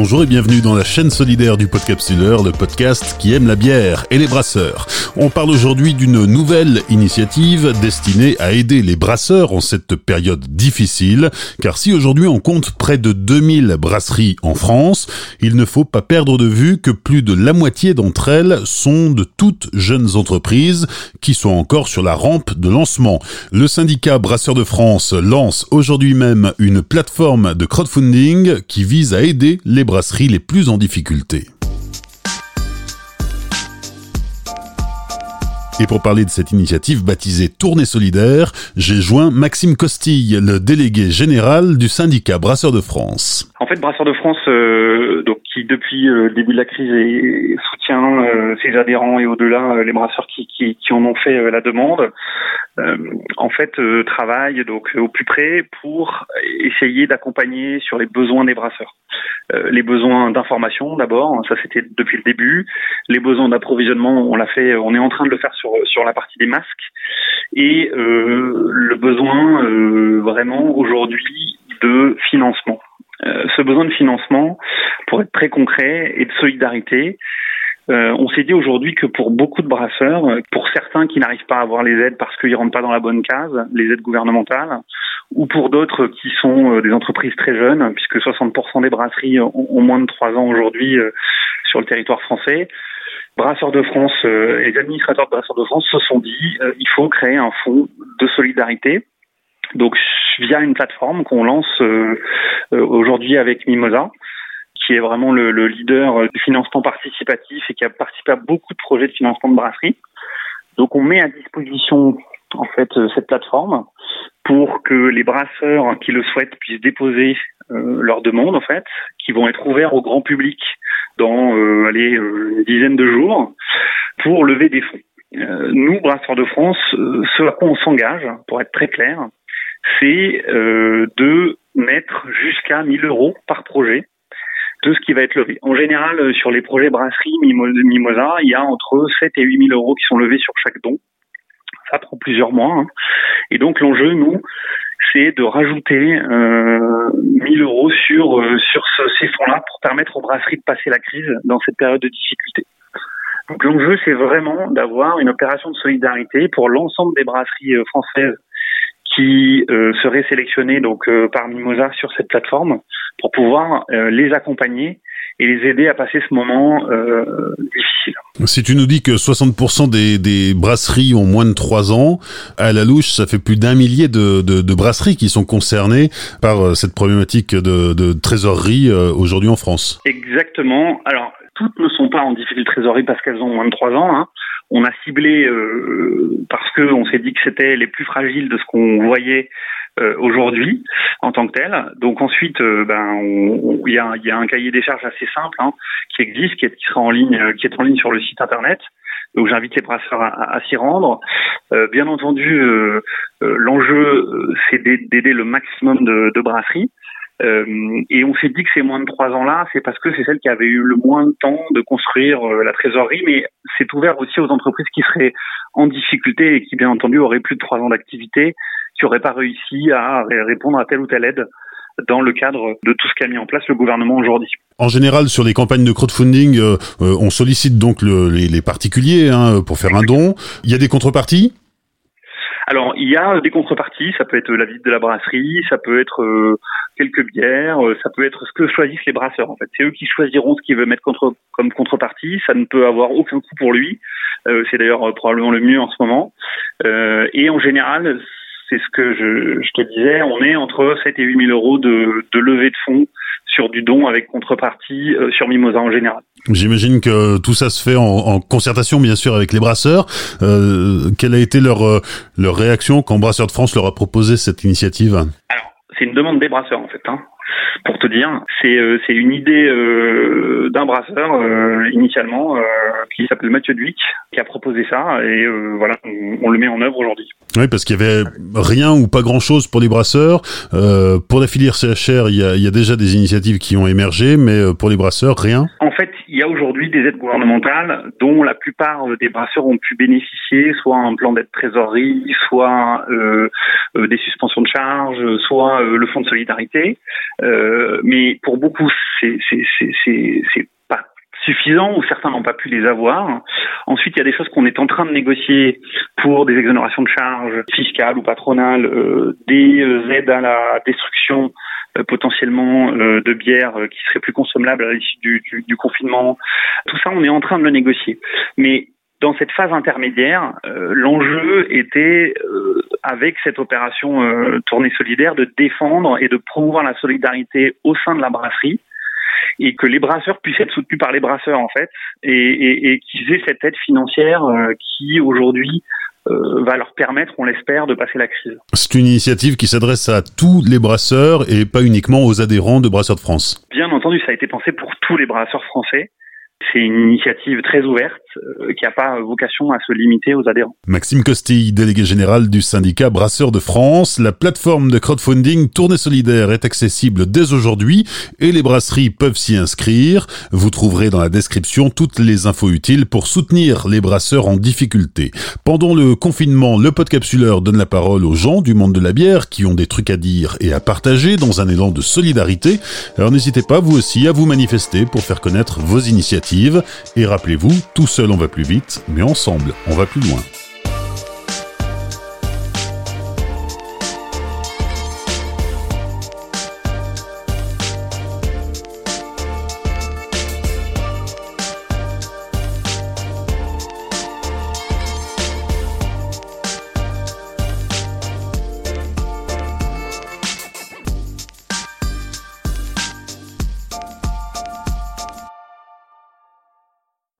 Bonjour et bienvenue dans la chaîne solidaire du Podcapsuleur, le podcast qui aime la bière et les brasseurs. On parle aujourd'hui d'une nouvelle initiative destinée à aider les brasseurs en cette période difficile, car si aujourd'hui on compte près de 2000 brasseries en France, il ne faut pas perdre de vue que plus de la moitié d'entre elles sont de toutes jeunes entreprises qui sont encore sur la rampe de lancement. Le syndicat Brasseurs de France lance aujourd'hui même une plateforme de crowdfunding qui vise à aider les brasseries les plus en difficulté. Et pour parler de cette initiative baptisée Tournée solidaire, j'ai joint Maxime Costille, le délégué général du syndicat Brasseurs de France. En fait, Brasseurs de France, euh, donc qui depuis euh, le début de la crise soutient euh, ses adhérents et au-delà les brasseurs qui, en ont fait la demande, en fait travaille donc au plus près pour essayer d'accompagner sur les besoins des brasseurs. Les besoins d'information d'abord, ça c'était depuis le début. Les besoins d'approvisionnement, on l'a fait, on est en train de le faire sur sur la partie des masques et le besoin vraiment aujourd'hui de financement. Euh, ce besoin de financement, pour être très concret, et de solidarité, euh, on s'est dit aujourd'hui que pour beaucoup de brasseurs, pour certains qui n'arrivent pas à avoir les aides parce qu'ils rentrent pas dans la bonne case, les aides gouvernementales, ou pour d'autres qui sont euh, des entreprises très jeunes, puisque 60% des brasseries ont, moins de 3 ans aujourd'hui sur le territoire français, Brasseurs de France et les administrateurs de Brasseurs de France se sont dit il faut créer un fonds de solidarité. Donc via une plateforme qu'on lance euh, euh, aujourd'hui avec Mimosa, qui est vraiment le, leader du financement participatif et qui a participé à beaucoup de projets de financement de brasserie. Donc on met à disposition en fait euh, cette plateforme pour que les brasseurs qui le souhaitent puissent déposer leurs demandes en fait, qui vont être ouverts au grand public dans allez, une dizaine de jours pour lever des fonds. nous, Brasseurs de France, ce à quoi on s'engage, pour être très clair, c'est euh, de mettre jusqu'à 1000 euros par projet de ce qui va être levé. En général, euh, sur les projets brasserie Mimosa, il y a entre 7 et 8 000 euros qui sont levés sur chaque don. Ça prend plusieurs mois. Hein. Et donc l'enjeu, nous, c'est de rajouter euh, 1000 euros sur euh, sur ces fonds-là pour permettre aux brasseries de passer la crise dans cette période de difficulté. Donc l'enjeu, c'est vraiment d'avoir une opération de solidarité pour l'ensemble des brasseries françaises qui euh, seraient sélectionnés donc euh, par Mimosa sur cette plateforme pour pouvoir euh, les accompagner et les aider à passer ce moment difficile. Si tu nous dis que 60% des, des, brasseries ont moins de 3 ans, à la louche, ça fait plus d'un millier de, de, de, brasseries qui sont concernées par cette problématique de, de trésorerie aujourd'hui en France. Exactement. Alors, toutes ne sont pas en difficulté de trésorerie parce qu'elles ont moins de 3 ans. Hein on a ciblé euh, parce que on s'est dit que c'était les plus fragiles de ce qu'on voyait euh, aujourd'hui en tant que tel. Donc ensuite, euh, ben, il y a, y a, un cahier des charges assez simple hein, qui existe, qui, est, qui sera en ligne, qui est en ligne sur le site internet. Donc j'invite les brasseurs à, à, s'y rendre. bien entendu, l'enjeu c'est d'aider le maximum de, de brasseries. Euh, et on s'est dit que ces moins de trois ans-là, c'est parce que c'est celle qui avait eu le moins de temps de construire euh, la trésorerie, mais c'est ouvert aussi aux entreprises qui seraient en difficulté et qui, bien entendu, auraient plus de trois ans d'activité, qui n'auraient pas réussi à répondre à telle ou telle aide dans le cadre de tout ce qu'a mis en place le gouvernement aujourd'hui. En général, sur les campagnes de crowdfunding, euh, on sollicite donc le, les, les, particuliers hein, pour faire un don. Il y a des contreparties? Alors, il y a des contreparties, ça peut être la visite de la brasserie, ça peut être euh, quelques bières, euh, ça peut être ce que choisissent les brasseurs. En fait, c'est eux qui choisiront ce qu'ils veulent mettre contre, comme contrepartie. Ça ne peut avoir aucun coût pour lui. Euh, c'est d'ailleurs probablement le mieux en ce moment. et en général, c'est ce que je, te disais, on est entre 7 et 8 000 euros de levée de fonds sur du don avec contrepartie euh, sur Mimosa en général. J'imagine que tout ça se fait en, en, concertation bien sûr avec les brasseurs. Euh, quelle a été leur, euh, leur réaction quand Brasseurs de France leur a proposé cette initiative? Alors, c'est une demande des brasseurs en fait. Hein pour te dire. C'est euh, c'est une idée euh, d'un brasseur euh, initialement qui s'appelle Mathieu Duic qui a proposé ça et voilà on, le met en œuvre aujourd'hui. Oui parce qu'il y avait rien ou pas grand chose pour les brasseurs. pour la filière CHR il y a, il y a déjà des initiatives qui ont émergé mais pour les brasseurs rien. En fait il y a aujourd'hui des aides gouvernementales dont la plupart des brasseurs ont pu bénéficier, soit un plan d'aide trésorerie, soit euh, euh, des suspensions de charges, soit euh, le fonds de solidarité. mais pour beaucoup, c'est pas suffisant ou certains n'ont pas pu les avoir. Ensuite, il y a des choses qu'on est en train de négocier pour des exonérations de charges fiscales ou patronales, des aides à la destruction euh, potentiellement euh, de bière euh, qui serait plus consommable à l'issue du, confinement. Tout ça, on est en train de le négocier. Mais dans cette phase intermédiaire, l'enjeu était, avec cette opération tournée solidaire, de défendre et de promouvoir la solidarité au sein de la brasserie et que les brasseurs puissent être soutenus par les brasseurs en fait et, et, et qu'ils aient cette aide financière qui aujourd'hui euh, va leur permettre, on l'espère, de passer la crise. C'est une initiative qui s'adresse à tous les brasseurs et pas uniquement aux adhérents de Brasseurs de France. Bien entendu, ça a été pensé pour tous les brasseurs français. C'est une initiative très ouverte euh, qui n'a pas vocation à se limiter aux adhérents. Maxime Costille, délégué général du syndicat Brasseurs de France, la plateforme de crowdfunding Tournée Solidaire est accessible dès aujourd'hui et les brasseries peuvent s'y inscrire. Vous trouverez dans la description toutes les infos utiles pour soutenir les brasseurs en difficulté. Pendant le confinement, le podcapsuleur donne la parole aux gens du monde de la bière qui ont des trucs à dire et à partager dans un élan de solidarité. Alors n'hésitez pas vous aussi à vous manifester pour faire connaître vos initiatives et rappelez-vous, tout seul on va plus vite, mais ensemble on va plus loin.